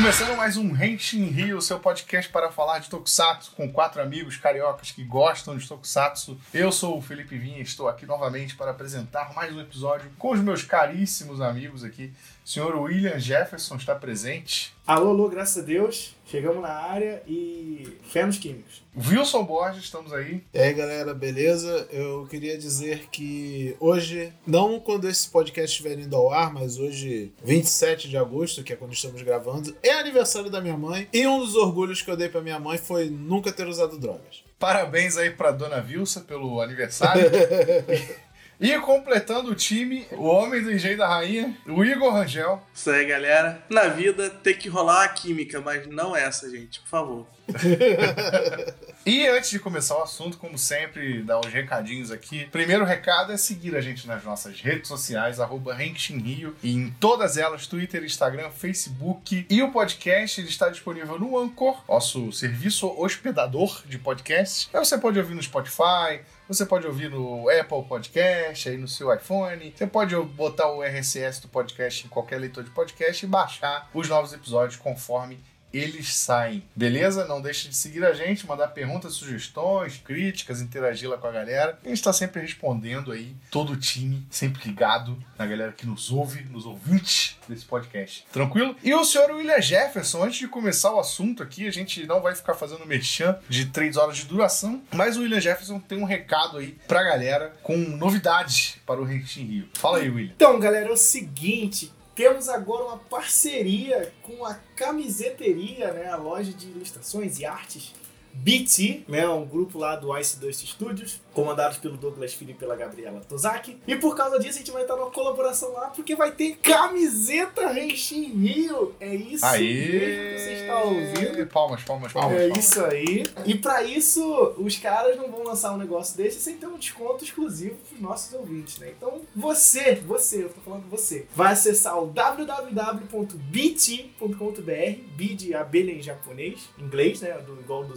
Começando mais um Henshin Rio, seu podcast para falar de Tokusatsu com quatro amigos cariocas que gostam de Tokusatsu. Eu sou o Felipe Vinha e estou aqui novamente para apresentar mais um episódio com os meus caríssimos amigos aqui. O senhor William Jefferson está presente. Alô, alô, graças a Deus. Chegamos na área e fé nos químicos. Wilson Borges, estamos aí. E aí, galera, beleza? Eu queria dizer que hoje, não quando esse podcast estiver indo ao ar, mas hoje, 27 de agosto, que é quando estamos gravando, é aniversário da minha mãe. E um dos orgulhos que eu dei pra minha mãe foi nunca ter usado drogas. Parabéns aí pra dona Vilsa pelo aniversário. E completando o time, o homem do engenho da rainha, o Igor Rangel. Isso aí, galera. Na vida tem que rolar a química, mas não essa, gente, por favor. E antes de começar o assunto, como sempre, dar os recadinhos aqui. Primeiro recado é seguir a gente nas nossas redes sociais, arroba Rio, e em todas elas, Twitter, Instagram, Facebook. E o podcast ele está disponível no Anchor, nosso serviço hospedador de podcasts. Aí você pode ouvir no Spotify, você pode ouvir no Apple Podcast, aí no seu iPhone. Você pode botar o RSS do podcast em qualquer leitor de podcast e baixar os novos episódios conforme eles saem. Beleza? Não deixe de seguir a gente, mandar perguntas, sugestões, críticas, interagir lá com a galera. A gente está sempre respondendo aí, todo o time, sempre ligado na galera que nos ouve, nos ouvintes desse podcast. Tranquilo? E o senhor William Jefferson, antes de começar o assunto aqui, a gente não vai ficar fazendo merchan de três horas de duração, mas o William Jefferson tem um recado aí pra galera com novidades para o Rentin Rio. Fala aí, William. Então, galera, é o seguinte, temos agora uma parceria com a camiseteria, né, a loja de ilustrações e artes BT, né, um grupo lá do Ice Dust Studios, comandados pelo Douglas Filho e pela Gabriela Tozaki. E por causa disso a gente vai estar numa colaboração lá, porque vai ter camiseta Renshin Rio. É isso mesmo que você está ouvindo. Palmas, palmas, palmas. É palmas. isso aí. E para isso, os caras não vão lançar um negócio desse sem ter um desconto exclusivo pros nossos ouvintes, né? Então, você, você, eu tô falando você, vai acessar o www.bt.com.br, B de abelha em japonês, inglês, né? Do, igual do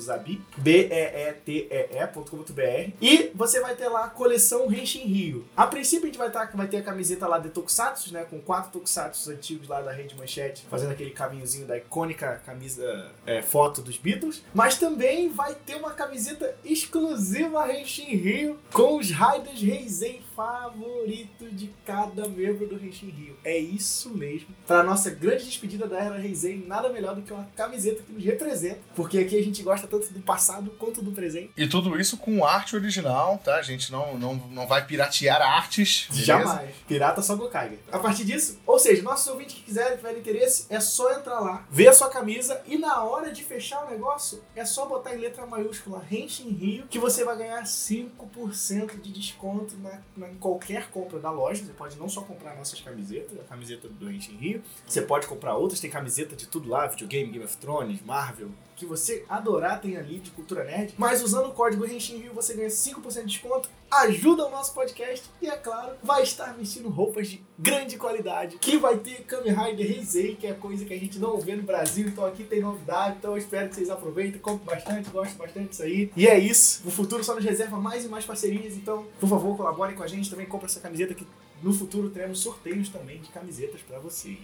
B-E-E-T-E-E.com.br e você vai ter lá a coleção Henshin Rio. A princípio a gente vai, tá, vai ter a camiseta lá de Tokusatsu, né? Com quatro Tokusatsu antigos lá da Rede Manchete, fazendo aquele caminhozinho da icônica camisa é, foto dos Beatles. Mas também vai ter uma camiseta exclusiva Henshin Rio com os Raiders Heisen favoritos de cada membro do Henshin Rio. É isso mesmo. Para nossa grande despedida da era Heisen, nada melhor do que uma camiseta que nos representa, porque aqui a gente gosta tanto do passado quanto do presente. E tudo isso com arte original, tá? A gente não, não, não vai piratear artes. beleza? Jamais. Pirata só Gokaiger. A partir disso, ou seja, nossos ouvintes que quiserem, tiverem interesse, é só entrar lá, ver a sua camisa e na hora de fechar o negócio, é só botar em letra maiúscula Henshin Rio que você vai ganhar 5% de desconto na, na- em qualquer compra da loja. Você pode não só comprar nossas camisetas, a camiseta do Henshin Rio, você pode comprar outras, tem camiseta de tudo lá, videogame, Game of Thrones, Marvel, que você adorar tem ali de cultura nerd. Mas usando o código Henshin Rio você ganha 5% de desconto, ajuda o nosso podcast e, é claro, vai estar vestindo roupas de grande qualidade. Que vai ter Kamen Rider Heisei, que é coisa que a gente não vê no Brasil, então aqui tem novidade. Então eu espero que vocês aproveitem, comprem bastante, gostem bastante disso aí. E é isso, o futuro só nos reserva mais e mais parcerias, então por favor colaborem com a gente, também compre essa camiseta que no futuro teremos sorteios também de camisetas pra vocês.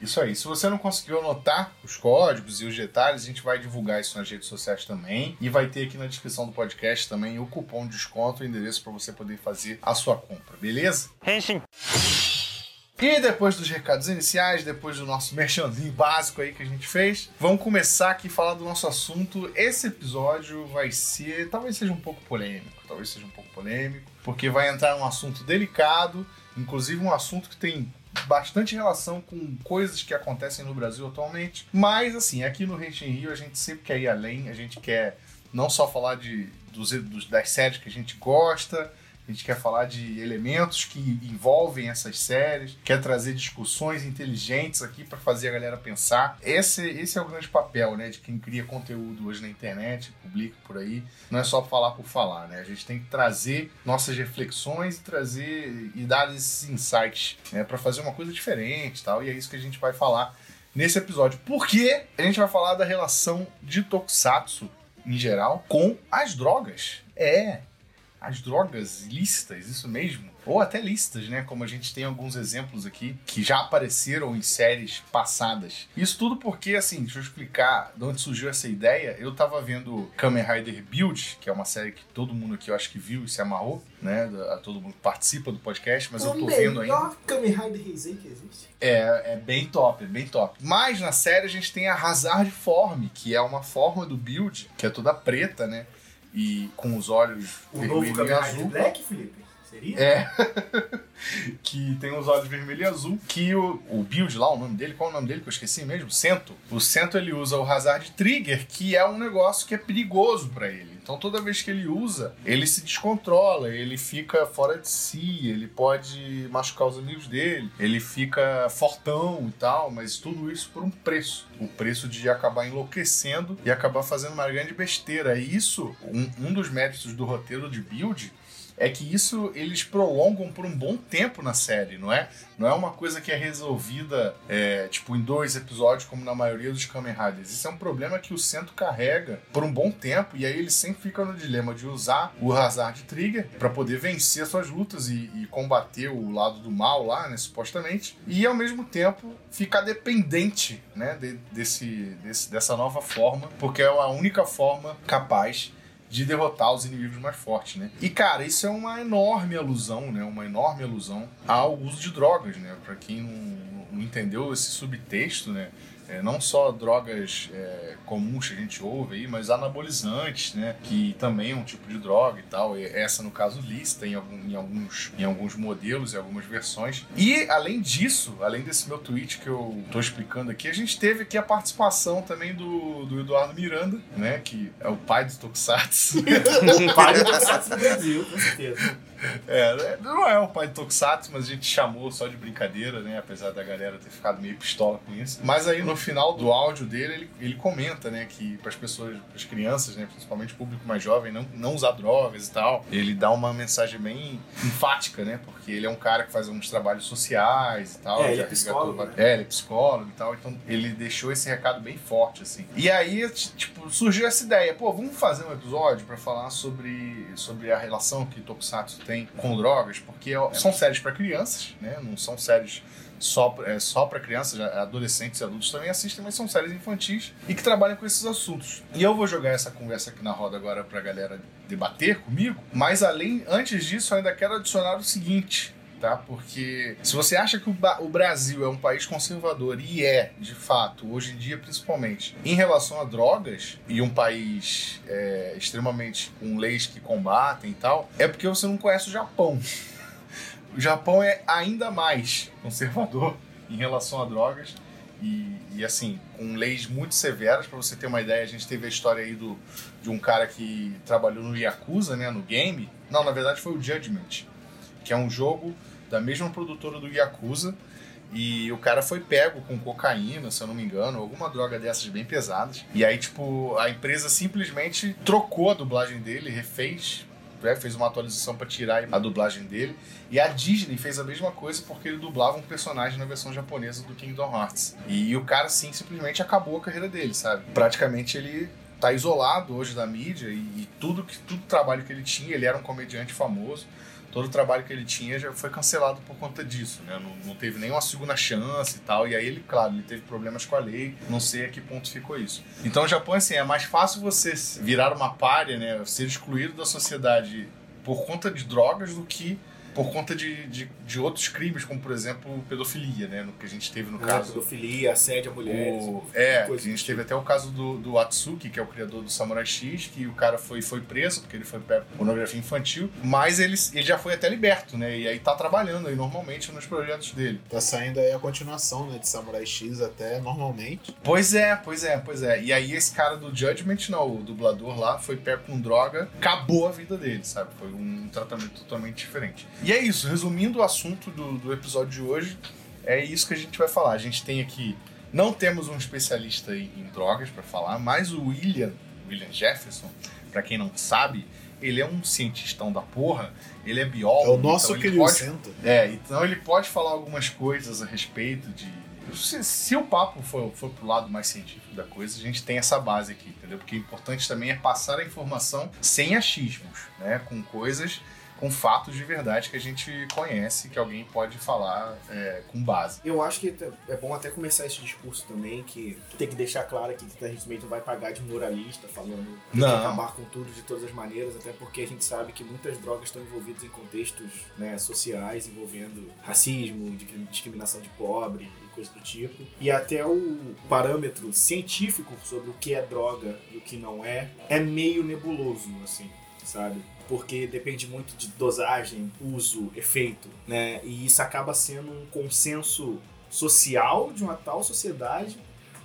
Isso aí. Se você não conseguiu anotar os códigos e os detalhes, a gente vai divulgar isso nas redes sociais também. E vai ter aqui na descrição do podcast também o cupom de desconto, o endereço para você poder fazer a sua compra, beleza? Henshin. E depois dos recados iniciais, depois do nosso merchandinho básico aí que a gente fez, vamos começar aqui a falar do nosso assunto. Esse episódio vai ser, talvez seja um pouco polêmico, talvez seja um pouco polêmico, porque vai entrar num assunto delicado, inclusive um assunto que tem bastante relação com coisas que acontecem no Brasil atualmente. Mas assim, aqui no Rente em Rio a gente sempre quer ir além, a gente quer não só falar de, dos, dos- das séries que a gente gosta, a gente quer falar de elementos que envolvem essas séries, quer trazer discussões inteligentes aqui para fazer a galera pensar. Esse, esse é o grande papel, né, de quem cria conteúdo hoje na internet, publica por aí. Não é só falar por falar, né? A gente tem que trazer nossas reflexões e trazer e dar esses insights, né, para fazer uma coisa diferente, tal. E é isso que a gente vai falar nesse episódio. Porque a gente vai falar da relação de Tokusatsu em geral com as drogas. É, as drogas lícitas, isso mesmo? Ou até listas, né? Como a gente tem alguns exemplos aqui que já apareceram em séries passadas. Isso tudo porque, assim, deixa eu explicar de onde surgiu essa ideia. Eu tava vendo Kamen Rider Build, que é uma série que todo mundo aqui eu acho que viu e se amarrou, né? A todo mundo que participa do podcast, mas eu tô vendo ainda. O melhor Kamen Rider Heisei que existe. É, é bem top, é bem top. Mas na série a gente tem a Hazard Form, que é uma forma do build, que é toda preta, né? E com os olhos O novo vermelho e Kamen Rider azul. Black, Felipe? Seria? É. que tem os olhos vermelho e azul. Que o, o build lá, o nome dele, qual é o nome dele que eu esqueci mesmo? Cento. O Cento ele usa o Hazard Trigger, que é um negócio que é perigoso pra ele. Então toda vez que ele usa, ele se descontrola, ele fica fora de si, ele pode machucar os amigos dele, ele fica fortão e tal, mas tudo isso por um preço. O preço de acabar enlouquecendo e acabar fazendo uma grande besteira. E isso, um, um dos méritos do roteiro de build é que isso eles prolongam por um bom tempo na série, não é? Não é uma coisa que é resolvida é, tipo em dois episódios como na maioria dos Kamen Riders. Isso é um problema que o Centro carrega por um bom tempo e aí ele sempre fica no dilema de usar o Hazard Trigger para poder vencer suas lutas e, e combater o lado do mal lá, né, supostamente, e ao mesmo tempo ficar dependente, né, de- desse, desse- dessa nova forma, porque é a única forma capaz de derrotar os inimigos mais fortes, né? E cara, isso é uma enorme alusão, né? Uma enorme alusão ao uso de drogas, né? Para quem não, não entendeu esse subtexto, né? É, não só drogas é, comuns que a gente ouve aí, mas anabolizantes, né? Que também é um tipo de droga e tal. E essa, no caso, lista em, algum- em alguns, em alguns modelos e algumas versões. E, além disso, além desse meu tweet que eu tô explicando aqui, a gente teve aqui a participação também do, do Eduardo Miranda, né? Que é o pai do Tokusatsu. O pai do Tokusatsu no Brasil, com certeza. É, não é o pai do Tokusatsu, mas a gente chamou só de brincadeira, né? Apesar da galera ter ficado meio pistola com isso. Mas aí no final do áudio dele, ele, ele comenta, né, que para as pessoas, para as crianças, né, principalmente o público mais jovem, não, não usar drogas e tal. Ele dá uma mensagem bem enfática, né? Porque ele é um cara que faz uns trabalhos sociais e tal. É, ele é psicólogo, né? É, ele é psicólogo e tal. Então ele deixou esse recado bem forte, assim. E aí, tipo, surgiu essa ideia, pô, vamos fazer um episódio pra falar sobre, sobre a relação que Tokusatsu tem com drogas, porque ó, são séries pra crianças, né? Não são séries só, é, só para crianças, adolescentes e adultos também assistem, mas são séries infantis e que trabalham com esses assuntos. E eu vou jogar essa conversa aqui na roda agora pra galera debater comigo, mas além, antes disso, ainda quero adicionar o seguinte, tá? Porque se você acha que o, o Brasil é um país conservador, e é, de fato, hoje em dia principalmente, em relação a drogas, e um país é, extremamente com leis que combatem e tal, é porque você não conhece o Japão. O Japão é ainda mais conservador em relação a drogas. E, e, assim, com leis muito severas, para você ter uma ideia, a gente teve a história aí do, de um cara que trabalhou no Yakuza, né, no game. Não, na verdade foi o Judgment, que é um jogo da mesma produtora do Yakuza. E o cara foi pego com cocaína, se eu não me engano, alguma droga dessas bem pesadas. E aí, tipo, a empresa simplesmente trocou a dublagem dele, refez, né, fez uma atualização para tirar a dublagem dele. E a Disney fez a mesma coisa porque ele dublava um personagem na versão japonesa do Kingdom Hearts. E o cara, sim, simplesmente acabou a carreira dele, sabe? Praticamente ele tá isolado hoje da mídia e, e tudo que tudo trabalho que ele tinha, ele era um comediante famoso. Todo o trabalho que ele tinha já foi cancelado por conta disso, né? Não, não teve nenhuma segunda chance e tal. E aí ele, claro, ele teve problemas com a lei. Não sei a que ponto ficou isso. Então o Japão, assim, é mais fácil você virar uma párea, né? Ser excluído da sociedade por conta de drogas do que por conta de, de, de outros crimes, como por exemplo pedofilia, né? No que a gente teve no Ah, caso. pedofilia, assédio a mulheres. O, é, coisa que a gente teve até o caso do, do Atsuki, que é o criador do Samurai X, que o cara foi, foi preso porque ele foi pego pornografia infantil, mas ele, ele já foi até liberto, né? E aí tá trabalhando aí normalmente nos projetos dele. Tá saindo aí a continuação, né, de Samurai X até normalmente. Pois é, pois é, pois é. E aí esse cara do Judgment, não, o dublador lá, foi pego com droga, acabou a vida dele, sabe? Foi um tratamento totalmente diferente. E é isso, resumindo o assunto do, do episódio de hoje, é isso que a gente vai falar. A gente tem aqui, não temos um especialista em, em drogas para falar, mas o William, William Jefferson, para quem não sabe, ele é um cientistão da porra, ele é biólogo. É o nosso então ele pode é, então ele pode falar algumas coisas a respeito de, se, se o papo for, for pro lado mais científico da coisa, a gente tem essa base aqui, entendeu? Porque o importante também é passar a informação sem achismos, né? Com coisas com fatos de verdade que a gente conhece, que alguém pode falar é, com base. Eu acho que é bom até começar esse discurso também, que tem que deixar claro aqui que a gente não vai pagar de moralista falando que acabar com tudo de todas as maneiras, até porque a gente sabe que muitas drogas estão envolvidas em contextos né, sociais, envolvendo racismo, discri- discriminação de pobre e coisa do tipo. E até o parâmetro científico sobre o que é droga e o que não é, é meio nebuloso, assim, sabe? Porque depende muito de dosagem, uso, efeito, né? E isso acaba sendo um consenso social de uma tal sociedade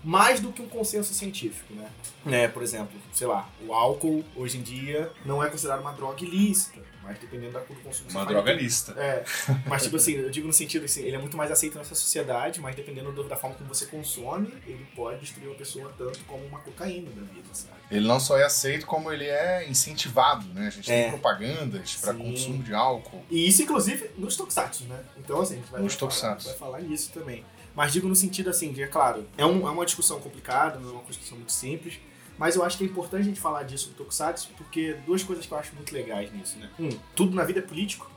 mais do que um consenso científico, né? né? Por exemplo, sei lá, o álcool hoje em dia não é considerado uma droga ilícita, mas dependendo da do consumo Uma você faz, droga lista. é, mas tipo assim, eu digo no sentido assim, ele é muito mais aceito nessa sociedade, mas dependendo do- da forma como você consome, ele pode destruir uma pessoa tanto como uma cocaína da vida, sabe? Ele não só é aceito, como ele é incentivado, né? A gente É. tem propagandas para consumo de álcool. E isso, inclusive, nos tokusatsu, né? Então, assim, a gente vai, Nos vai falar, vai falar nisso também. Mas digo no sentido, assim, de, é claro, é, um- é uma discussão complicada, não é uma discussão muito simples, mas eu acho que é importante a gente falar disso no tokusatsu, porque duas coisas que eu acho muito legais nisso, né? Um, tudo na vida é político,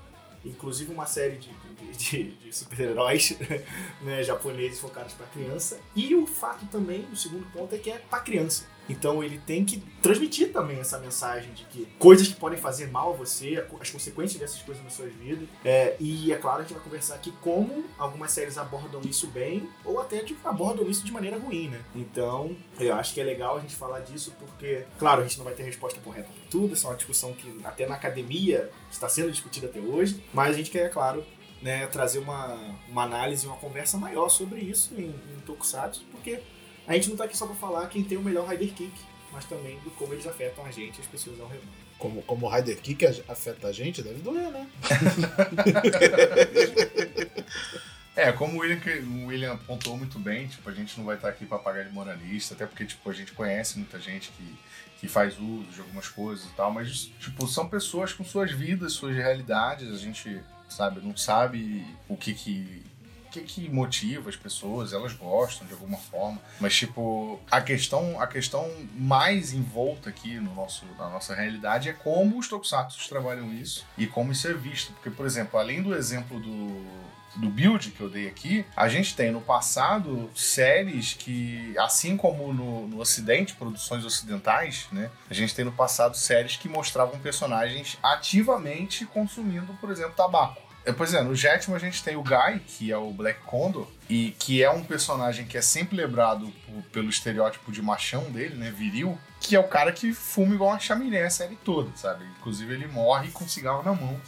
inclusive uma série de, de- de super-heróis né, japoneses focados para criança, e o fato também, o segundo ponto, é que é para criança. Então ele tem que transmitir também essa mensagem de que coisas que podem fazer mal a você, as consequências dessas coisas nas suas vidas. É, e é claro, gente vai conversar aqui como algumas séries abordam isso bem ou até de, abordam isso de maneira ruim, né? Então eu acho que é legal a gente falar disso porque, claro, a gente não vai ter resposta correta para tudo, essa é uma discussão que até na academia está sendo discutida até hoje, mas a gente quer, é claro, né, trazer uma, uma análise, uma conversa maior sobre isso em, em Tokusatsu, porque a gente não tá aqui só pra falar quem tem o melhor Rider Kick, mas também do como eles afetam a gente e as pessoas ao redor. Como, como o Rider Kick afeta a gente, deve doer, né? É, como o William, o William apontou muito bem, tipo, a gente não vai estar aqui para pagar de moralista, até porque, tipo, a gente conhece muita gente que, que faz uso de algumas coisas e tal, mas, tipo, são pessoas com suas vidas, suas realidades, a gente, sabe, não sabe o que que... que que motiva as pessoas, elas gostam de alguma forma, mas tipo, a questão, a questão mais envolta aqui no nosso, na nossa realidade é como os tokusatsu trabalham isso e como isso é visto, porque por exemplo, além do exemplo do do build que eu dei aqui, a gente tem no passado séries que, assim como no, no Ocidente, produções ocidentais, né? A gente tem no passado séries que mostravam personagens ativamente consumindo, por exemplo, tabaco. É, Pois é, no Jetman a gente tem o Guy, que é o Black Condor, e que é um personagem que é sempre lembrado por- pelo estereótipo de machão dele, né, viril, que é o cara que fuma igual uma chaminé a série toda, sabe? Inclusive ele morre com cigarro na mão.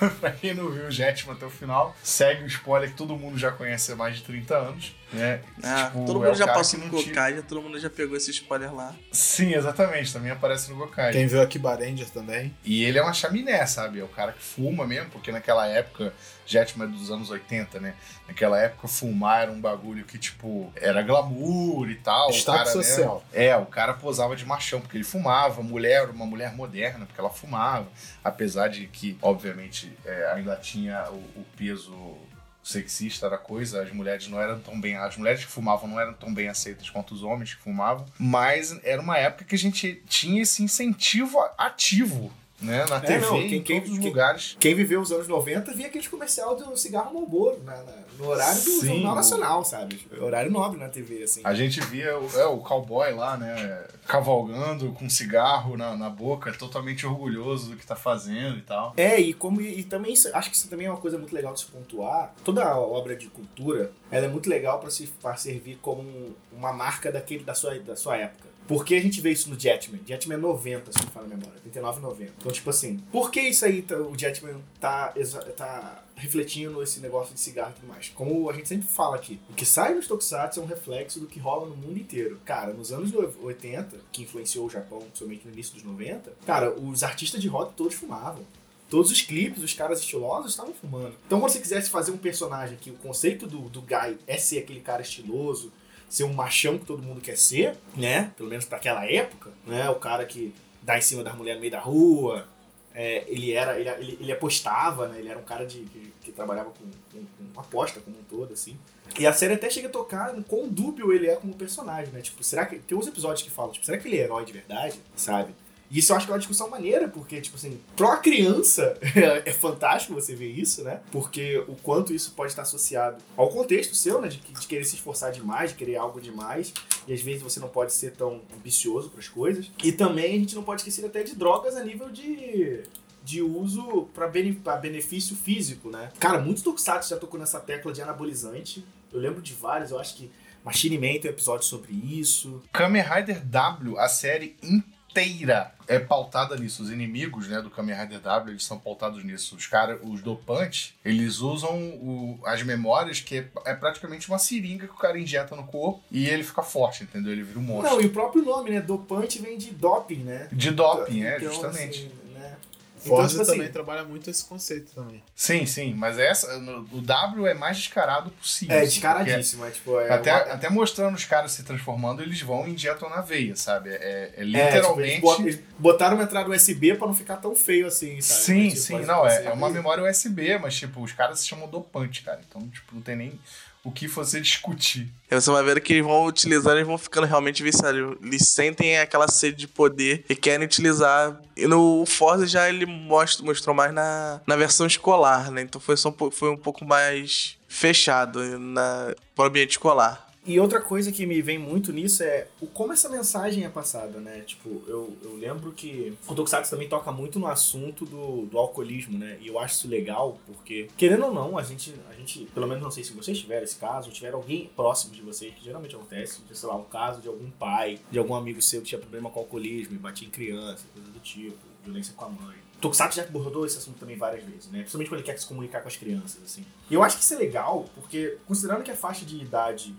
pra quem não viu o Jetman até o final, segue o spoiler que todo mundo já conhece há mais de 30 anos, né? Ah, Tipo, todo é mundo o já passou no Gokai, já todo mundo já pegou esse spoiler lá. Sim, exatamente, também aparece no Gokai. Quem viu aqui Ranger também. E ele é uma chaminé, sabe? É o cara que fuma mesmo, porque naquela época, Jetman é dos anos 80, né? Naquela época, fumar era um bagulho que, tipo, era glamour e tal. o Status cara, né? social. É, o cara posava de machão, porque ele fumava. Mulher, uma mulher moderna, porque ela fumava. Apesar de que, obviamente, é, ainda tinha o, o peso sexista da coisa, as mulheres não eram tão bem, as mulheres que fumavam não eram tão bem aceitas quanto os homens que fumavam, mas era uma época que a gente tinha esse incentivo ativo, né, na É, TV, não, em quem- quem- todos os quem- lugares. Quem viveu os anos 90 via aquele comercial do cigarro Marlboro na, na- no horário do Sim, Jornal Nacional, sabe? Horário nobre na TV, assim. A gente via o, é, o cowboy lá, né, cavalgando com cigarro na, na boca, totalmente orgulhoso do que tá fazendo e tal. É, e como e, também isso- acho que isso também é uma coisa muito legal de se pontuar. Toda a obra de cultura, ela é muito legal para se pra servir como um- uma marca daquele da sua, da sua época. Porque a gente vê isso no Jetman. Jetman é 90, se não me fala a memória. 89 e 90. Então, tipo assim, por que isso aí, tá- o Jetman tá, tá refletindo esse negócio de cigarro e tudo mais? Como a gente sempre fala aqui, o que sai nos Tokusatsu é um reflexo do que rola no mundo inteiro. Cara, nos anos 80, que influenciou o Japão, somente no início dos 90, cara, os artistas de rock todos fumavam. Todos os clipes, os caras estilosos estavam fumando. Então, quando você quisesse fazer um personagem que o conceito do, do Guy é ser aquele cara estiloso, ser um machão que todo mundo quer ser, né? Pelo menos pra aquela época, né? O cara que dá em cima das mulheres no meio da rua, É, ele era. Ele, ele, ele apostava, né? Ele era um cara de, que, que trabalhava com, com, com aposta como um todo, assim. E a série até chega a tocar no quão dúbio ele é como personagem, né? Tipo, será que. Tem uns episódios que falam, tipo, será que ele é herói de verdade? Sabe? E isso eu acho que é uma discussão maneira, porque, tipo assim, pra uma criança é fantástico você ver isso, né? Porque o quanto isso pode estar associado ao contexto seu, né? De, de querer se esforçar demais, de querer algo demais. E às vezes você não pode ser tão ambicioso para as coisas. E também a gente não pode esquecer até de drogas a nível de de uso para benefício físico, né? Cara, muitos tokusatsu já tocou nessa tecla de anabolizante. Eu lembro de vários, eu acho que Machine Man tem um episódio sobre isso. Kamen Rider W, a série inteira é pautada nisso. Os inimigos, né, do Kamen Rider W, eles são pautados nisso. Os caras, os dopantes, eles usam o, as memórias, que é, é, praticamente uma seringa que o cara injeta no corpo e ele fica forte, entendeu? Ele vira um monstro. Não, e o próprio nome, né, dopante vem de doping, né? De doping, é, então, é, justamente. Assim, então, Forza tipo assim, também trabalha muito esse conceito também. Sim, sim, mas essa, o W é mais descarado possível. É, descaradíssimo. É, tipo, é até, uma... até mostrando os caras se transformando, eles vão e injetam na veia, sabe? É, é literalmente. É, tipo, eles botaram uma entrada USB pra não ficar tão feio assim, sabe? Sim, mas, tipo, sim, não, é, é uma memória USB, mas tipo, os caras se chamam dopante, cara. Então, tipo, não tem nem o que você discutir. Você vai ver que eles vão utilizando e vão ficando realmente viciados. Eles sentem aquela sede de poder e querem utilizar. E no Forza já ele mostra, mostrou mais na, na versão escolar, né? Então foi, só um, foi um pouco mais fechado na, para o ambiente escolar. E outra coisa que me vem muito nisso é o como essa mensagem é passada, né? Tipo, eu, eu lembro que o Tokusatsu também toca muito no assunto do, do alcoolismo, né? E eu acho isso legal porque, querendo ou não, a gente, a gente, pelo menos não sei se vocês tiveram esse caso, ou tiveram alguém próximo de vocês, que geralmente acontece, de, sei lá, um caso de algum pai, de algum amigo seu que tinha problema com alcoolismo e batia em criança, coisa do tipo, violência com a mãe. Tokusatsu já abordou esse assunto também várias vezes, né? Principalmente quando ele quer se comunicar com as crianças, assim. E eu acho que isso é legal, porque considerando que a faixa de idade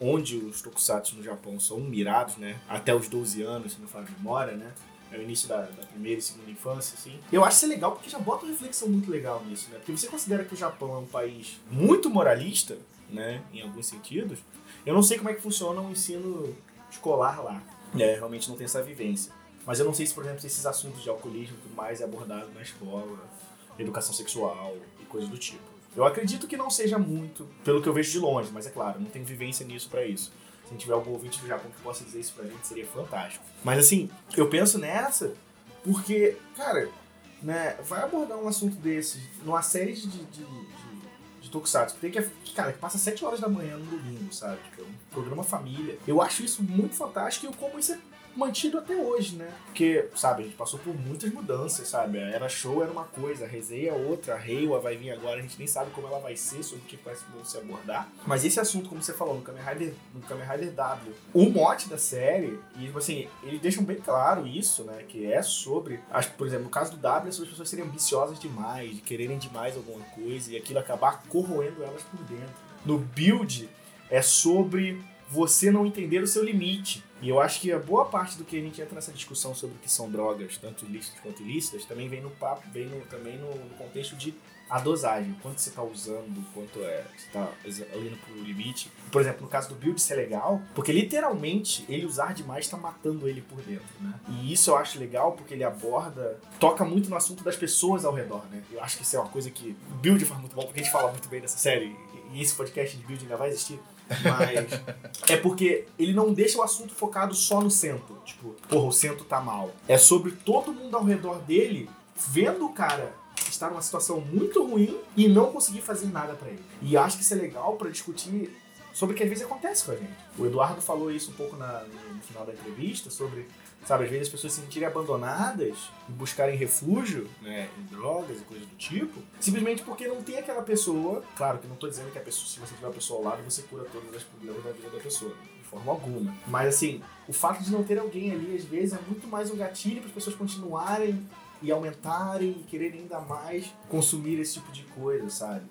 onde os tokusatsu no Japão são mirados, né? Até os 12 anos, se não faz memória, né? É o início da, da, primeira e segunda infância, assim. Eu acho isso legal porque já bota uma reflexão muito legal nisso, né? Porque você considera que o Japão é um país muito moralista, né? Em alguns sentidos. Eu não sei como é que funciona o ensino escolar lá. É, realmente não tem essa vivência. Mas eu não sei se, por exemplo, esses assuntos de alcoolismo e tudo mais é abordado na escola, educação sexual e coisas do tipo. Eu acredito que não seja muito, pelo que eu vejo de longe, mas é claro, não tenho vivência nisso para isso. Se tiver algum ouvinte do Japão que possa dizer isso pra gente, seria fantástico. Mas assim, eu penso nessa porque, cara, né, vai abordar um assunto desse numa série de, de, de, de Tokusatsu que tem que, cara, que passa 7 horas da manhã no domingo, sabe? Tipo, é um programa família. Eu acho isso muito fantástico e como isso é mantido até hoje, né? Porque, sabe, a gente passou por muitas mudanças, sabe? Era show era uma coisa, a resenha é outra, a Reiwa vai vir agora, a gente nem sabe como ela vai ser, sobre o que vai se abordar. Mas esse assunto, como você falou, no Kamen Rider, no Kamen Rider W, o mote da série, e tipo assim, eles deixam bem claro isso, né? Que é sobre, acho, por exemplo, no caso do W, as pessoas serem ambiciosas demais, de quererem demais alguma coisa e aquilo acabar corroendo elas por dentro. No build, é sobre você não entender o seu limite. E eu acho que a boa parte do que a gente entra nessa discussão sobre o que são drogas, tanto ilícitas quanto ilícitas, também vem no papo, vem no, também no, no, contexto de a dosagem, quanto você está usando, quanto é, você está indo pro limite. Por exemplo, no caso do build ser legal, porque literalmente ele usar demais está matando ele por dentro, né? E isso eu acho legal porque ele aborda, toca muito no assunto das pessoas ao redor, né? Eu acho que isso é uma coisa que o build faz muito bom, porque a gente fala muito bem dessa série, e esse podcast de build ainda vai existir. Mas é porque ele não deixa o assunto focado só no centro. Tipo, porra, o centro tá mal. É sobre todo mundo ao redor dele vendo o cara estar numa situação muito ruim e não conseguir fazer nada para ele. E acho que isso é legal para discutir sobre o que às vezes acontece com a gente. O Eduardo falou isso um pouco na, no final da entrevista sobre Sabe, às vezes as pessoas se sentirem abandonadas e buscarem refúgio, né, em drogas e coisas do tipo, simplesmente porque não tem aquela pessoa. Claro que não estou dizendo que a pessoa, se você tiver uma pessoa ao lado, você cura todos os problemas da vida da pessoa, de forma alguma. Mas assim, o fato de não ter alguém ali, às vezes, é muito mais um gatilho para as pessoas continuarem e aumentarem e quererem ainda mais consumir esse tipo de coisa, sabe?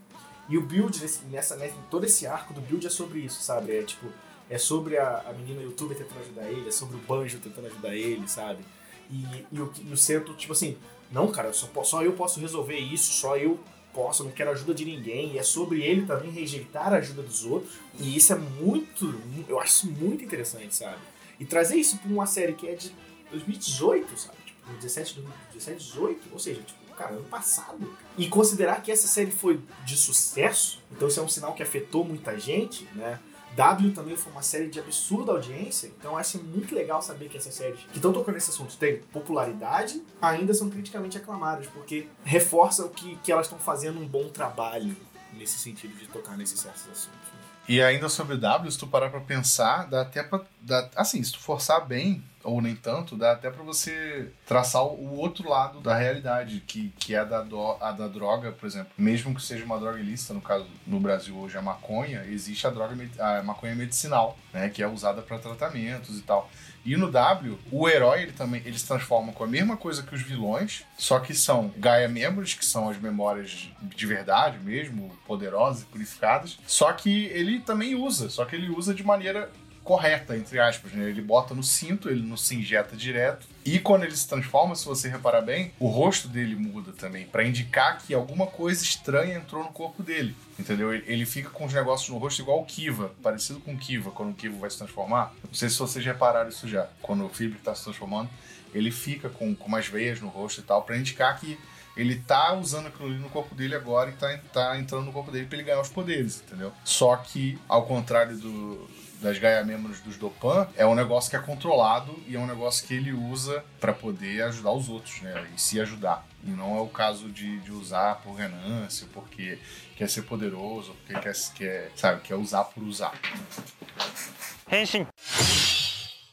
E o build, nessa, nessa, todo esse arco do build é sobre isso, sabe? É tipo, é sobre a, a menina youtuber tentando ajudar ele, é sobre o Banjo tentando ajudar ele, sabe? E, e, o, e o centro, tipo assim, não, cara, só, só eu posso resolver isso, só eu posso, não quero ajuda de ninguém. E é sobre ele também rejeitar a ajuda dos outros. E isso é muito, eu acho muito interessante, sabe? E trazer isso pra uma série que é de 2018, sabe? Tipo, 2017, 2017, 18, ou seja, tipo, cara, ano passado. E considerar que essa série foi de sucesso, então isso é um sinal que afetou muita gente, né? W também foi uma série de absurda audiência, então acho muito legal saber que essas séries que estão tocando nesse assunto têm popularidade, ainda são criticamente aclamadas, porque reforça o que, que elas estão fazendo um bom trabalho nesse sentido de tocar nesses certos assuntos. né? E ainda sobre W, se tu parar pra pensar, dá até pra. Dá, assim, se tu forçar bem, ou nem tanto, dá até pra você traçar o, outro lado da realidade, que, que é a da, do- a da droga, por exemplo. Mesmo que seja uma droga ilícita, no caso no Brasil hoje a maconha, existe a droga a maconha medicinal, né? Que é usada pra tratamentos e tal. E no W, o herói ele também ele se transforma com a mesma coisa que os vilões, só que são Gaia Memories, que são as memórias de verdade mesmo, poderosas e purificadas. Só que ele também usa, só que ele usa de maneira correta, entre aspas, né? Ele bota no cinto, ele não se injeta direto. E quando ele se transforma, se você reparar bem, o rosto dele muda também, pra indicar que alguma coisa estranha entrou no corpo dele. Entendeu? Ele- fica com os negócios no rosto igual o Kiva, parecido com o Kiva, quando o Kiva vai se transformar. Não sei se vocês repararam isso já. Quando o Fibre tá se transformando, ele fica com, com umas veias no rosto e tal, pra indicar que ele tá usando aquilo ali no corpo dele agora e tá, tá entrando no corpo dele pra ele ganhar os poderes, entendeu? Só que, ao contrário do, das Gaia Membros dos Dopan, é um negócio que é controlado e é um negócio que ele usa pra poder ajudar os outros, né? E se ajudar. E não é o caso de, de usar por ganância, porque quer ser poderoso, porque quer, quer, sabe, quer usar por usar.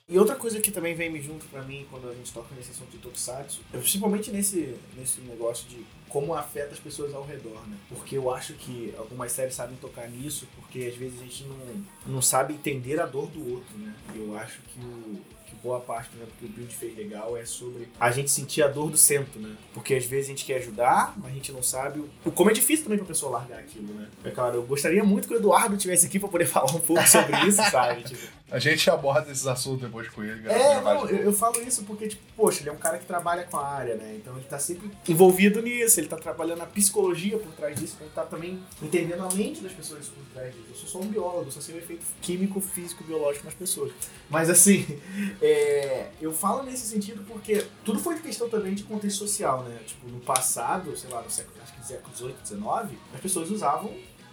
E outra coisa que também vem me junto pra mim quando a gente toca nesse assunto de Tokusatsu, é principalmente nesse, nesse negócio de como afeta as pessoas ao redor, né? Porque eu acho que algumas séries sabem tocar nisso, porque às vezes a gente não, não sabe entender a dor do outro, né? Eu acho que, o, que boa parte né, que o Build fez legal é sobre a gente sentir a dor do centro, né? Porque às vezes a gente quer ajudar, mas a gente não sabe o, como é difícil também pra pessoa largar aquilo, né? É claro, eu gostaria muito que o Eduardo tivesse aqui pra poder falar um pouco sobre isso, sabe? Tipo, A gente aborda esses assuntos depois com ele. é, gravar não, eu, eu falo isso porque, tipo, poxa, ele é um cara que trabalha com a área, né? Então ele tá sempre envolvido nisso, ele tá trabalhando a psicologia por trás disso, então ele tá também entendendo a mente das pessoas por trás disso. Eu sou só um biólogo, só sei o efeito químico, físico, biológico nas pessoas. Mas assim, é, eu falo nesse sentido porque tudo foi questão também de contexto social, né? Tipo, no passado, sei lá, no século, acho que século XVIII, XIX, as pessoas usavam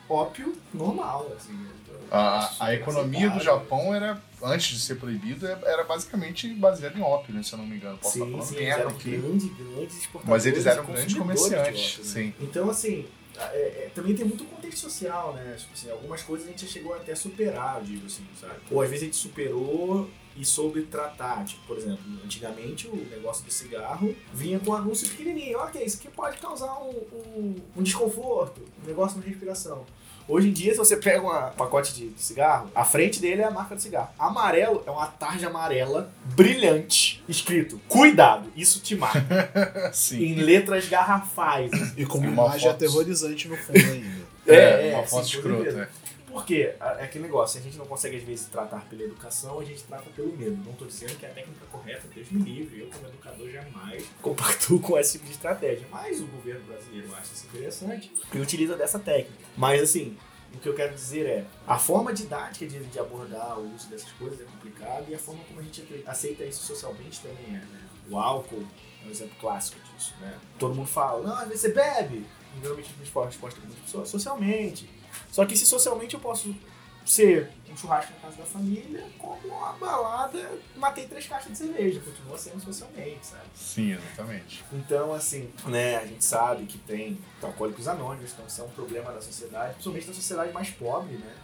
ópio normal, assim. Então, eu acho A, a economia do. Japão era, antes de ser proibido, era basicamente baseada em ópio, né? Se eu não me engano. Posso Sim, sim, eles eram grandes, grandes exportadores. Mas eles eram grandes comerciantes, ópio, né? sim. Então, assim, é- é, também tem muito contexto social, né? Tipo assim, algumas coisas a gente já chegou até a superar, eu digo assim, sabe? Ou às vezes a gente superou e soube tratar. Tipo, por exemplo, antigamente o negócio do cigarro vinha com um anúncio pequenininho. Ok, isso aqui pode causar um, um, um desconforto, um negócio na respiração. Hoje em dia, se você pega um pacote de cigarro, a frente dele é a marca do cigarro. Amarelo é uma tarja amarela brilhante, escrito: Cuidado, isso te mata. Sim. em letras garrafais. E com uma imagem foto. aterrorizante no fundo ainda. É, uma foto escrota. é. Por quê? A- É aquele negócio, a gente não consegue às vezes tratar pela educação, a gente trata pelo medo. Não estou dizendo que é a técnica correta, Deus me livre, eu como educador jamais compactuo com esse tipo de estratégia. Mas o governo brasileiro acha isso interessante e utiliza dessa técnica. Mas assim, o que eu quero dizer é, a forma didática de, de abordar o uso dessas coisas é complicada e a forma como a gente aceita isso socialmente também é, né? O álcool é um exemplo clássico disso, né? Todo mundo fala, não, às vezes você bebe. E, Geralmente a resposta de muitas pessoas, socialmente. Só que se socialmente eu posso ser um churrasco na casa da família, como uma balada, matei três caixas de cerveja, continua sendo socialmente, sabe? Sim, exatamente. Então, assim, né, a gente sabe que tem alcoólicos anônimos, então isso é um problema da sociedade, principalmente da sociedade mais pobre, né?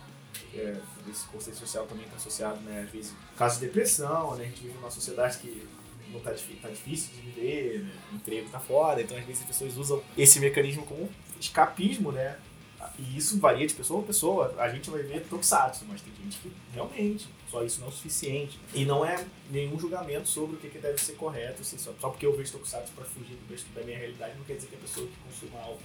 É, esse conceito social também está associado, né, às vezes, casos de depressão, né? A gente vive numa sociedade que não tá, tá difícil de viver, né? o emprego tá fora, então às vezes as pessoas usam esse mecanismo como escapismo, né? E isso varia de pessoa a pessoa. A gente vai ver tokusatsu, mas tem gente que realmente só isso não é o suficiente. E não é nenhum julgamento sobre o que, que deve ser correto. Assim, só, só porque eu vejo tokusatsu pra fugir do meu- da minha realidade, não quer dizer que a pessoa que consuma algo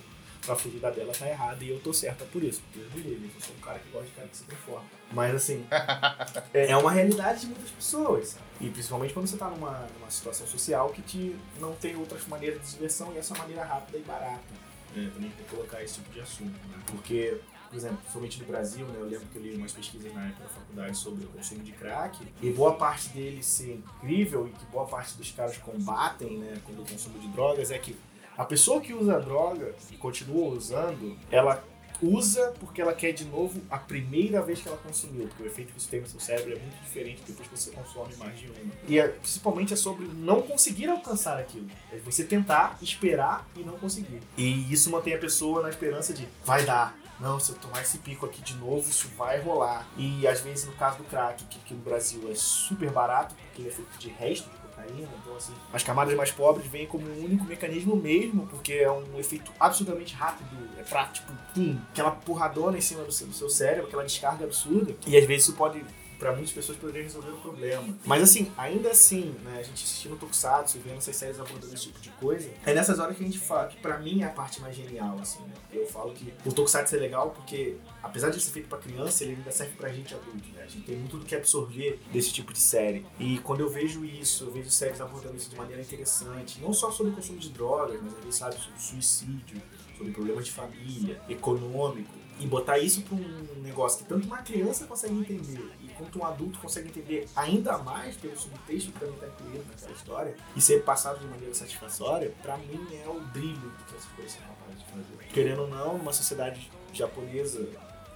pra fugir da dela tá errada e eu tô certa por isso. Porque eu me livre, eu sou um cara que gosta de cara que se transforma. Mas assim, é é uma realidade de muitas pessoas, sabe? E principalmente quando você tá numa, numa situação social que te, não tem outras maneiras de diversão e essa é maneira rápida e barata. É, também tem que colocar esse tipo de assunto, né? Porque por exemplo, principalmente no Brasil, né? Eu lembro que eu li umas pesquisas na época da faculdade sobre o consumo de crack, e boa parte deles ser incrível e que boa parte dos caras combatem, né, com o consumo de drogas é que a pessoa que usa droga e continua usando, ela usa porque ela quer de novo a primeira vez que ela consumiu, porque o efeito que isso tem no seu cérebro é muito diferente depois que você consome mais de uma. E é, principalmente é sobre não conseguir alcançar aquilo. É você tentar, esperar e não conseguir. E isso mantém a pessoa na esperança de vai dar. Não, se eu tomar esse pico aqui de novo, isso vai rolar. E às vezes, no caso do crack, que aqui no Brasil é super barato, porque ele é feito de resto de cocaína, então assim, as camadas mais pobres vêm como um único mecanismo mesmo, porque é um efeito absolutamente rápido, é pra, tipo, pum, aquela porradona em cima do seu, do seu cérebro, aquela descarga absurda. E às vezes isso pode para muitas pessoas poderia resolver o problema. Mas assim, ainda assim, né, a gente assistindo Tokusatsu e vendo essas séries abordando esse tipo de coisa, é nessas horas que a gente fala que para mim é a parte mais genial, assim, né? Eu falo que o Tokusatsu é legal porque, apesar de ser feito para criança, ele ainda serve pra gente adulto, né? A gente tem muito do que absorver desse tipo de série. E quando eu vejo isso, eu vejo séries abordando isso de maneira interessante, não só sobre o consumo de drogas, mas às vezes, sabe, sobre suicídio, sobre problemas de família, econômico, e botar isso para um negócio que tanto uma criança consegue entender quanto um adulto consegue entender ainda mais pelo subtexto que também está incluído naquela história e ser passado de maneira satisfatória, para mim é o brilho do que essas coisas são capazes de fazer. Querendo ou não, uma sociedade japonesa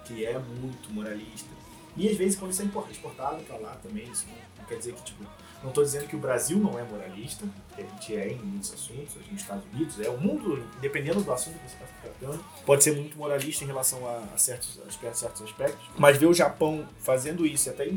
que é muito moralista e às vezes quando isso é exportado para lá também, isso não quer dizer que tipo não estou dizendo que o Brasil não é moralista, que a gente é em muitos assuntos, a gente nos Estados Unidos, é o mundo, dependendo do assunto que você está tratando, pode ser muito moralista em relação a, a certos, aspectos, certos aspectos, mas ver o Japão fazendo isso e até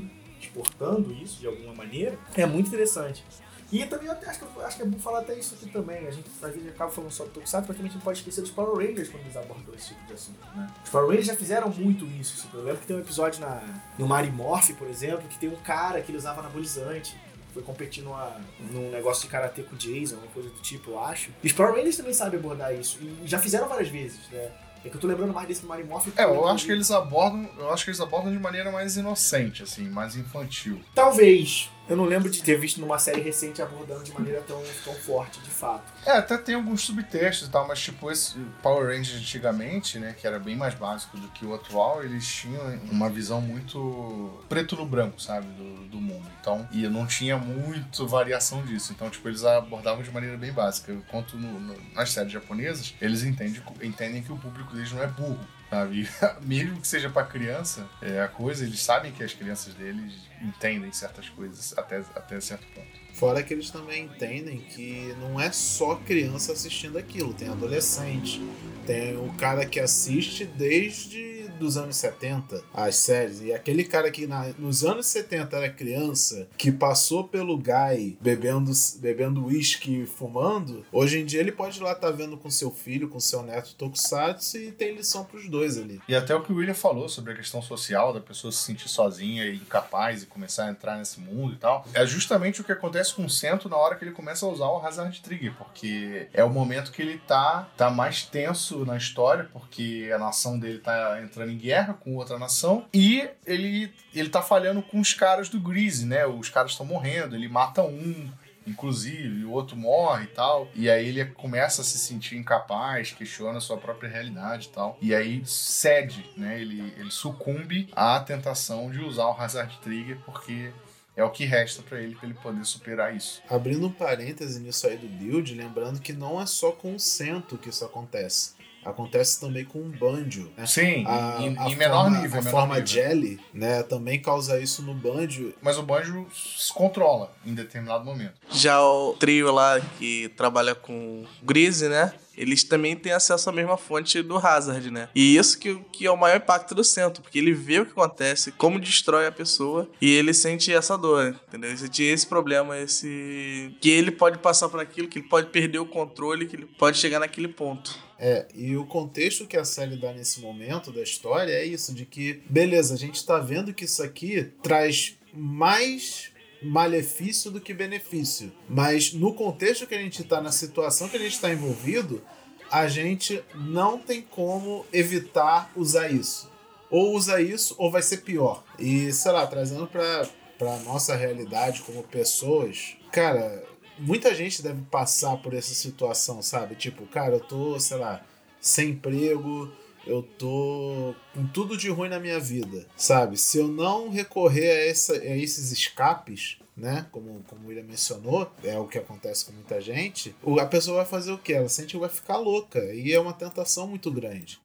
exportando isso de alguma maneira é muito interessante. E também eu acho que, acho que é bom falar até isso aqui também. A gente às vezes acaba falando só do Tokusatsu, mas também a gente pode esquecer dos Power Rangers quando eles abordam esse tipo de assunto. Né? Os Power Rangers já fizeram muito isso. Eu lembro que tem um episódio na, no Marimorph, por exemplo, que tem um cara que ele usava anabolizante foi competir numa, num negócio de karatê com o Jason, uma coisa do tipo, eu acho. E os Power Rangers também sabem abordar isso. E já fizeram várias vezes, né? É que eu tô lembrando mais desse Mario Morph. É, eu acho que eles abordam. Eu acho que eles abordam de maneira mais inocente, assim, mais infantil. Talvez. Eu não lembro de ter visto numa série recente abordando de maneira tão, tão forte, de fato. É, até tem alguns subtextos e tal, mas tipo esse Power Rangers antigamente, né, que era bem mais básico do que o atual, eles tinham uma visão muito preto no branco, sabe, do, do mundo. Então, e não tinha muito variação disso. Então, tipo, eles abordavam de maneira bem básica. Enquanto no, no, nas séries japonesas, eles entendem, entendem que o público deles não é burro. Sabe? Mesmo que seja para criança, é a coisa, eles sabem que as crianças deles entendem certas coisas até, até certo ponto. Fora que eles também entendem que não é só criança assistindo aquilo, tem adolescente, tem o cara que assiste desde dos anos 70, as séries, e aquele cara que na, nos anos 70 era criança, que passou pelo Guy bebendo bebendo uísque e fumando, hoje em dia ele pode ir lá estar tá vendo com seu filho, com seu neto Tokusatsu e tem lição pros dois ali. E até o que o William falou sobre a questão social, da pessoa se sentir sozinha e incapaz e começar a entrar nesse mundo e tal, é justamente o que acontece com o Sento na hora que ele começa a usar o Hazard Trigger, porque é o momento que ele tá, tá mais tenso na história, porque a nação dele tá entrando em guerra com outra nação e ele, ele tá falhando com os caras do Greasy, né? Os caras estão morrendo, ele mata um, inclusive, o outro morre e tal. E aí ele começa a se sentir incapaz, questiona a sua própria realidade e tal. E aí cede, né? Ele, ele sucumbe à tentação de usar o Hazard Trigger porque é o que resta para ele para ele poder superar isso. Abrindo um parêntese nisso aí do build, lembrando que não é só com o cento que isso acontece. Acontece também com o banjo. Né? Sim, a, em, a em menor forma, nível. A menor forma nível. jelly, né, também causa isso no banjo. Mas o banjo se controla em determinado momento. Já o trio lá que trabalha com Greasy, né? Eles também têm acesso à mesma fonte do Hazard, né? E isso que, que é o maior impacto do centro, porque ele vê o que acontece, como destrói a pessoa, e ele sente essa dor, entendeu? Ele sente esse problema, esse. que ele pode passar por aquilo, que ele pode perder o controle, que ele pode chegar naquele ponto. É, e o contexto que a série dá nesse momento da história é isso, de que, beleza, a gente tá vendo que isso aqui traz mais malefício do que benefício. Mas no contexto que a gente tá, na situação que a gente está envolvido, a gente não tem como evitar usar isso. Ou usa isso, ou vai ser pior. E, sei lá, trazendo pra, pra nossa realidade como pessoas, cara, muita gente deve passar por essa situação, sabe? Tipo, cara, eu tô, sei lá, sem emprego, eu tô com tudo de ruim na minha vida, sabe? Se eu não recorrer a, essa, a esses escapes, né? Como, como o William mencionou, é o que acontece com muita gente. A pessoa vai fazer o quê? Ela sente que vai ficar louca. E é uma tentação muito grande.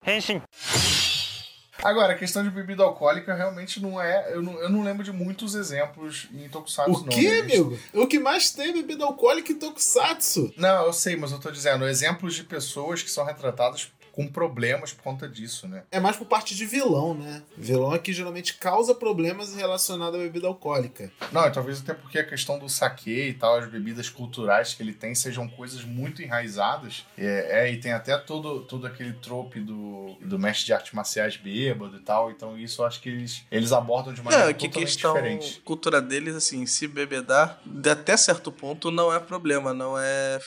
Agora, a questão de bebida alcoólica realmente não é. Eu não, eu não lembro de muitos exemplos em Tokusatsu, O não. que, né? amigo? O que mais tem é bebida alcoólica em Tokusatsu. Não, eu sei, mas eu tô dizendo exemplos de pessoas que são retratadas com problemas por conta disso, né? É mais por parte de vilão, né? Vilão é que geralmente causa problemas relacionados à bebida alcoólica. Não, e talvez até porque a questão do saque e tal, as bebidas culturais que ele tem sejam coisas muito enraizadas. É, é, e tem até todo, todo aquele trope do, do mestre de artes marciais bêbado e tal. Então isso eu acho que eles, eles abordam de maneira É, que totalmente questão diferente. cultura deles, assim, se bebedar, de até certo ponto não é problema, não é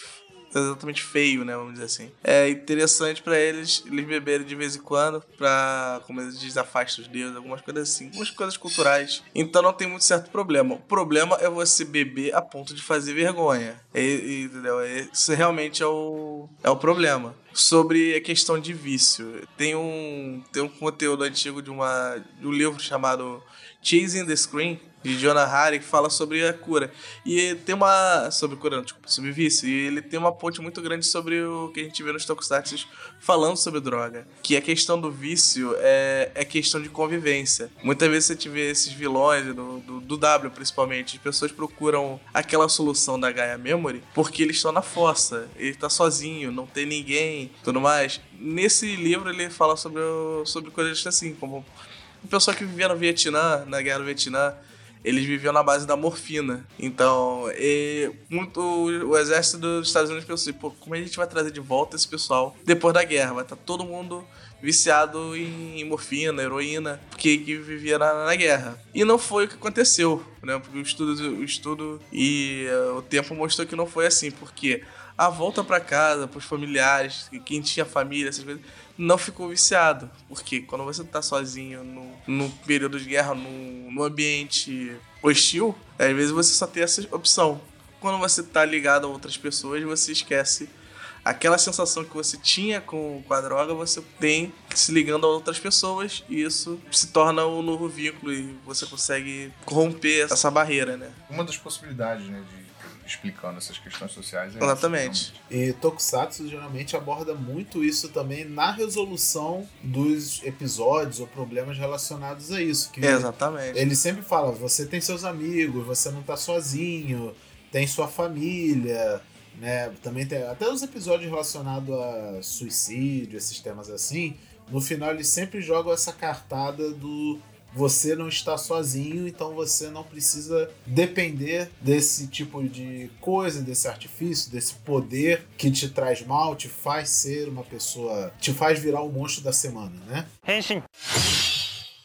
exatamente feio, né, vamos dizer assim. É interessante pra eles, eles beberem de vez em quando, pra, como eles dizem, os dedos, algumas coisas assim, algumas coisas culturais. Então não tem muito certo problema. O problema é você beber a ponto de fazer vergonha. E, e- entendeu? Isso realmente é o, é o problema. Sobre a questão de vício. Tem um, tem um conteúdo antigo de, uma, de um livro chamado Chasing the Screen, de Jonah Harry, que fala sobre a cura. E tem uma. Sobre cura, não, desculpa, sobre vício. E ele tem uma ponte muito grande sobre o que a gente vê nos Tokusatsu falando sobre droga. Que a questão do vício é, é questão de convivência. Muitas vezes você te vê esses vilões, do, do, do W principalmente, as pessoas procuram aquela solução da Gaia Memory porque eles estão na fossa. Ele tá sozinho, não tem ninguém, tudo mais. Nesse livro ele fala sobre, sobre coisas assim, como o pessoal que vivia no Vietnã, na guerra do Vietnã, eles viviam na base da morfina. Então, muito, o exército dos Estados Unidos pensou assim, pô, como a gente vai trazer de volta esse pessoal depois da guerra? Vai estar todo mundo viciado em morfina, heroína, porque que vivia na, na guerra. E não foi o que aconteceu, né? Porque o estudo, o estudo e eh, o tempo mostrou que não foi assim, porque a volta pra casa, pros familiares, quem tinha família, essas coisas, não ficou viciado. Porque quando você tá sozinho no, no período de guerra, no, no ambiente hostil, às vezes você só tem essa opção. Quando você tá ligado a outras pessoas, você esquece aquela sensação que você tinha com, com a droga, você tem se ligando a outras pessoas e isso se torna um novo vínculo e você consegue romper essa barreira, né? Uma das possibilidades, né, de explicando essas questões sociais é Exatamente. E Tokusatsu geralmente aborda muito isso também na resolução dos episódios ou problemas relacionados a isso. Que Exatamente. ele sempre fala: você tem seus amigos, você não tá sozinho, tem sua família, né? Também tem até os episódios relacionados a suicídio, esses temas assim. No final eles sempre jogam essa cartada do você não está sozinho, então você não precisa depender desse tipo de coisa, desse artifício, desse poder que te traz mal, te faz ser uma pessoa, te faz virar o monstro da semana, né?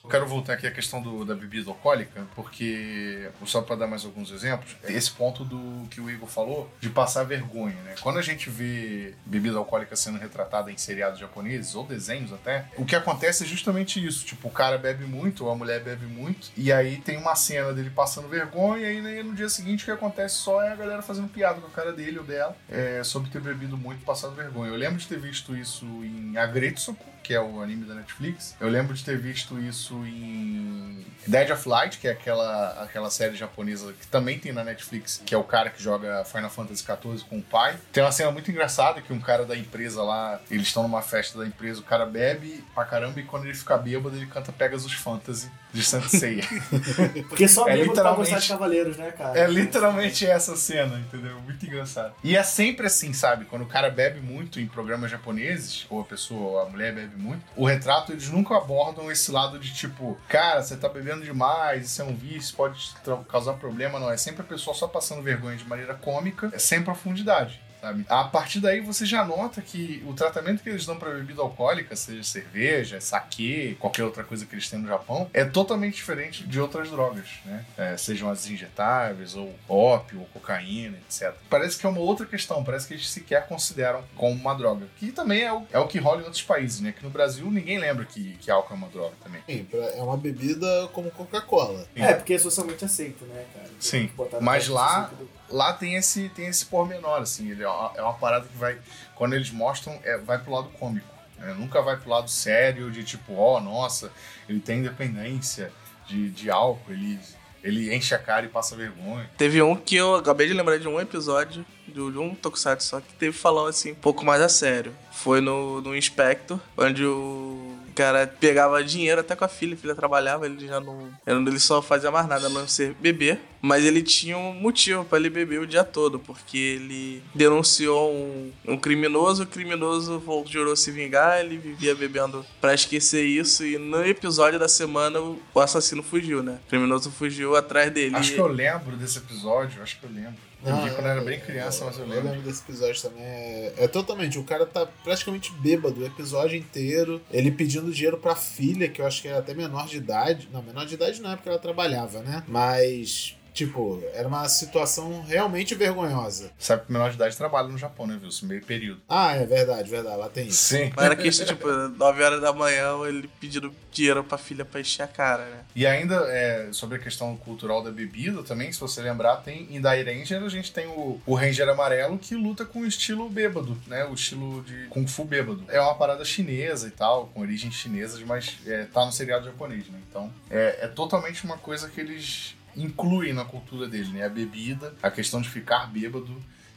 Eu quero voltar aqui à questão do- da bebida alcoólica, porque, só para dar mais alguns exemplos, esse ponto do que o Igor falou, de passar vergonha, né? Quando a gente vê bebida alcoólica sendo retratada em seriados japoneses, ou desenhos até, o que acontece é justamente isso. Tipo, o cara bebe muito, ou a mulher bebe muito, e aí tem uma cena dele passando vergonha, e aí no dia seguinte o que acontece só é a galera fazendo piada com a cara dele ou dela, é, sobre ter bebido muito e passado vergonha. Eu lembro de ter visto isso em Agretsuko, que é o anime da Netflix. Eu lembro de ter visto isso em Dead of Light, que é aquela, aquela série japonesa que também tem na Netflix, que é o cara que joga Final Fantasy XIV com o pai. Tem uma cena muito engraçada que um cara da empresa lá, eles estão numa festa da empresa, o cara bebe pra caramba e quando ele fica bêbado, ele canta Pegasus Fantasy de Saint Seiya. Porque só É literalmente- gostar de cavaleiros, né, cara? É literalmente essa cena, entendeu? Muito engraçado. E é sempre assim, sabe? Quando o cara bebe muito em programas japoneses, ou a pessoa, ou a mulher bebe muito, o retrato eles nunca abordam esse lado de tipo, cara, você tá bebendo demais, isso é um vício, pode causar problema, não. É sempre a pessoa só passando vergonha de maneira cômica, é sem profundidade. Sabe? A partir daí você já nota que o tratamento que eles dão para bebida alcoólica, seja cerveja, saquê, qualquer outra coisa que eles têm no Japão, é totalmente diferente de outras drogas, né? É, sejam as injetáveis, ou ópio, ou cocaína, etc. Parece que é uma outra questão, parece que eles sequer consideram como uma droga. Que também é o, é o que rola em outros países, né? Que no Brasil ninguém lembra que, que álcool é uma droga também. Sim, é uma bebida como Coca-Cola. É, porque é socialmente aceito, né, cara? Sim, Botar mas lá- sentido- Lá tem esse, tem esse pormenor, assim, ele é uma, é uma parada que vai. Quando eles mostram, é, vai pro lado cômico. né? Nunca vai pro lado sério de tipo, ó, nossa, ele tem independência de, de álcool, ele, ele enche a cara e passa vergonha. Teve um que eu acabei de lembrar de um episódio de um Tokusatsu só que teve falando assim um pouco mais a sério. Foi no, no Inspector, onde o cara pegava dinheiro até com a filha, a filha trabalhava, ele já não. Ele só fazia mais nada a não ser beber. Mas ele tinha um motivo para ele beber o dia todo, porque ele denunciou um, um criminoso, o criminoso jurou se vingar, ele vivia bebendo para esquecer isso, e no episódio da semana o assassino fugiu, né? O criminoso fugiu atrás dele. Acho que eu lembro desse episódio, acho que eu lembro. Eu vi quando eu era bem criança, mas eu lembro. Eu lembro desse episódio também. É, é, totalmente. O cara tá praticamente bêbado o episódio inteiro. Ele pedindo dinheiro pra filha, que eu acho que era até menor de idade. Não, menor de idade não é porque ela trabalhava, né? Mas Tipo, era uma situação realmente vergonhosa. Sabe que menor de idade trabalha no Japão, né, Wilson? Meio período. Ah, é verdade, verdade. Lá tem isso. Sim. Mas era que isso, tipo, 9 horas da manhã, ele pedindo dinheiro pra filha pra encher a cara, né? E ainda, é, sobre a questão cultural da bebida também, se você lembrar, tem em Dai Ranger a gente tem o, o Ranger amarelo que luta com o estilo bêbado, né? O estilo de Kung Fu bêbado. É uma parada chinesa e tal, com origem chinesa, mas é, tá no seriado japonês, né? Então, é, é totalmente uma coisa que eles incluem na cultura dele, né? A bebida, a questão de ficar bêbado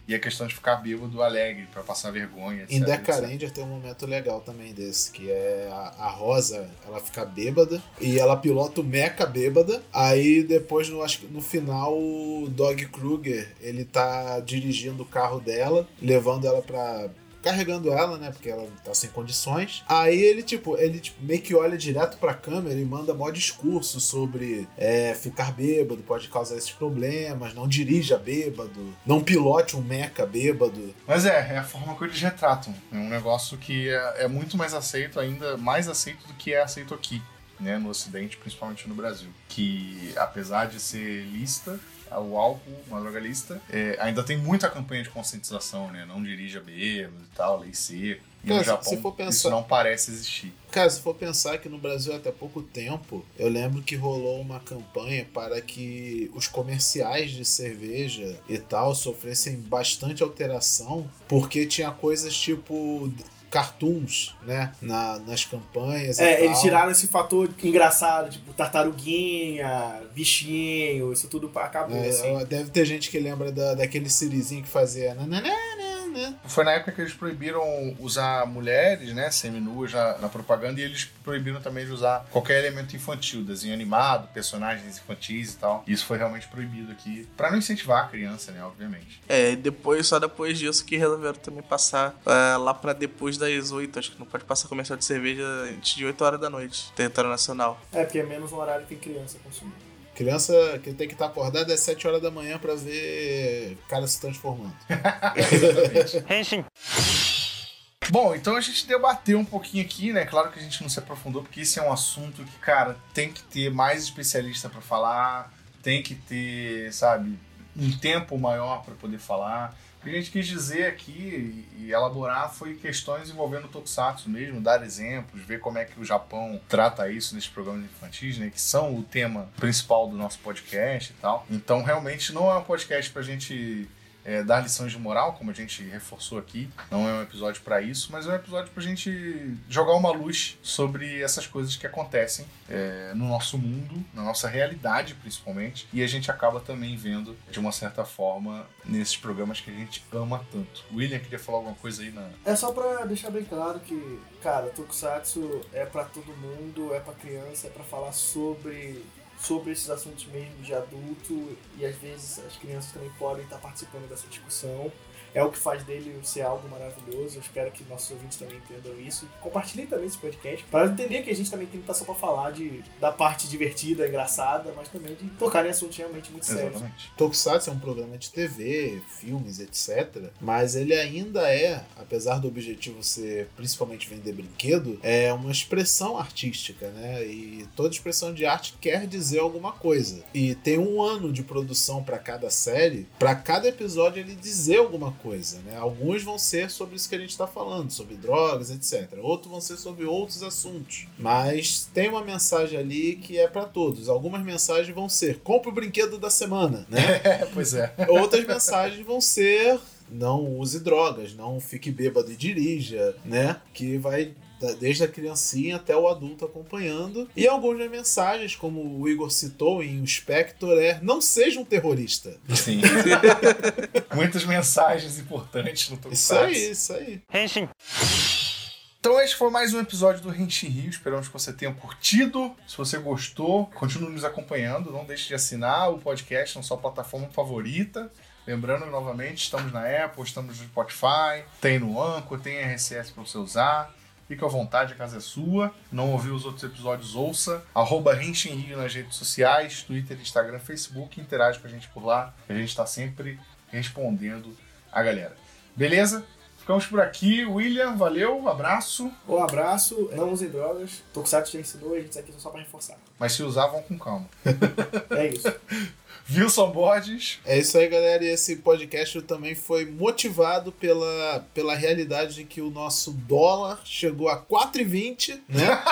e a questão de ficar bêbado alegre, para passar vergonha, etc. Em Decaranger tem um momento legal também desse, que é a, a, Rosa, ela fica bêbada e ela pilota o Mecha bêbada. Aí depois, no, acho que no final, o Dog Kruger, ele tá dirigindo o carro dela, levando ela pra carregando ela, né? Porque ela tá sem condições. Aí ele, tipo, ele tipo, meio que olha direto pra câmera e manda mó discurso sobre é, ficar bêbado pode causar esses problemas, não dirija bêbado, não pilote um meca bêbado. Mas é, é a forma que eles retratam. É um negócio que é, é muito mais aceito, ainda mais aceito do que é aceito aqui. Né, no Ocidente, principalmente no Brasil. Que apesar de ser lista, o álcool, uma droga lista, é, ainda tem muita campanha de conscientização, né? Não dirija bêbado e tal, lei seca. E Cara, no Japão, pensar... isso não parece existir. Cara, se for pensar que no Brasil até pouco tempo, eu lembro que rolou uma campanha para que os comerciais de cerveja e tal sofressem bastante alteração, porque tinha coisas tipo cartoons, né? Na, nas campanhas. É, eles tiraram esse fator engraçado, tipo tartaruguinha, bichinho, isso tudo acabou. É, assim. Deve ter gente que lembra da, daquele Sirizinho que fazia. Nananana, né? Foi na época que eles proibiram usar mulheres, né, seminuas na, na propaganda e eles proibiram também de usar qualquer elemento infantil, desenho animado, personagens infantis e tal. Isso foi realmente proibido aqui, para não incentivar a criança, né, obviamente. É, depois, só depois disso que resolveram também passar uh, lá para depois das 8, acho que não pode passar comercial de cerveja antes de 8 horas da noite, território nacional. É, porque é menos um horário que tem criança consumindo. Criança que tem que estar acordada às 7 horas da manhã para ver cara se transformando. Henshin. Bom, então a gente debateu um pouquinho aqui, né? Claro que a gente não se aprofundou, porque esse é um assunto que, cara, tem que ter mais especialista para falar, tem que ter, sabe, um tempo maior para poder falar. O que a gente quis dizer aqui e elaborar foi questões envolvendo o Tokusatsu mesmo, dar exemplos, ver como é que o Japão trata isso nesses programas infantis, né? Que são o tema principal do nosso podcast e tal. Então, realmente, não é um podcast pra gente é, dar lições de moral, como a gente reforçou aqui. Não é um episódio para isso, mas é um episódio para a gente jogar uma luz sobre essas coisas que acontecem é, no nosso mundo, na nossa realidade principalmente, e a gente acaba também vendo de uma certa forma nesses programas que a gente ama tanto. William queria falar alguma coisa aí na. É só para deixar bem claro que, cara, Tokusatsu é para todo mundo, é para criança, é para falar sobre sobre esses assuntos mesmo de adulto e às vezes as crianças também podem estar participando dessa discussão é o que faz dele ser algo maravilhoso. Eu espero que nossos ouvintes também entendam isso. Compartilhem também esse podcast para entender que a gente também tem que estar só para falar de, da parte divertida, engraçada, mas também de tocar em assuntos realmente muito sérios. Exatamente. Tokusatsu é um programa de TV, filmes, etc. Mas ele ainda é, apesar do objetivo ser principalmente vender brinquedo, é uma expressão artística, né? E toda expressão de arte quer dizer alguma coisa. E tem um ano de produção para cada série, para cada episódio ele dizer alguma coisa né? Alguns vão ser sobre isso que a gente está falando, sobre drogas, etc. Outros vão ser sobre outros assuntos. Mas tem uma mensagem ali que é para todos. Algumas mensagens vão ser: compre o brinquedo da semana, né? pois é. Outras mensagens vão ser não use drogas, não fique bêbado e dirija, né? Que vai desde a criancinha até o adulto acompanhando. E algumas mensagens, como o Igor citou em O Spector, é não seja um terrorista. Sim. Muitas mensagens importantes no Isso Tokusatsu. aí, isso aí. Então este foi mais um episódio do Renshin Rio. Esperamos que você tenha curtido. Se você gostou, continue nos acompanhando. Não deixe de assinar o podcast na sua plataforma favorita. Lembrando novamente, estamos na Apple, estamos no Spotify, tem no Anchor, tem RSS para você usar. Fique à vontade, a casa é sua. Não ouviu os outros episódios, ouça. Arroba Rio nas redes sociais, Twitter, Instagram, Facebook. Interage com a gente por lá. A gente está sempre respondendo a galera. Beleza? Ficamos por aqui. William, valeu, um abraço. Um abraço, não usem drogas. Tokusatsu já ensinou, a gente aqui só pra reforçar. Mas se usar, vão com calma. É isso. Wilson Borges. É isso aí, galera. E esse podcast também foi motivado pela, pela realidade de que o nosso dólar chegou a 4,20, né?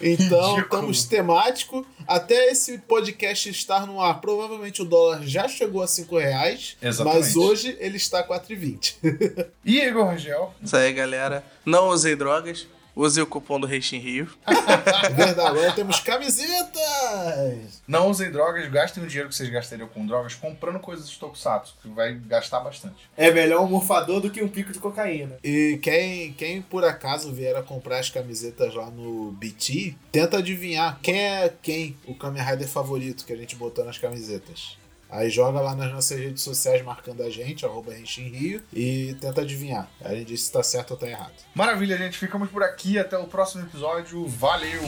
então, Ridículo. estamos temático. Até esse podcast estar no ar, provavelmente o dólar já chegou a 5 reais. Exatamente. Mas hoje ele está a 4,20. E Igor Rangel. Isso aí, galera. Não usei drogas. Use o cupom do Reixin Rio. É verdade, agora temos camisetas! Não usem drogas, gastem o dinheiro que vocês gastariam com drogas comprando coisas de Tokusatsu, que vai gastar bastante. É melhor um morfador do que um pico de cocaína. E quem, quem por acaso vier a comprar as camisetas lá no BT, tenta adivinhar quem é quem o Kamen Rider favorito que a gente botou nas camisetas. Aí joga lá nas nossas redes sociais marcando a gente, arroba Rio, e tenta adivinhar. A gente diz se tá certo ou tá errado. Maravilha, gente. Ficamos por aqui. Até o próximo episódio. Valeu!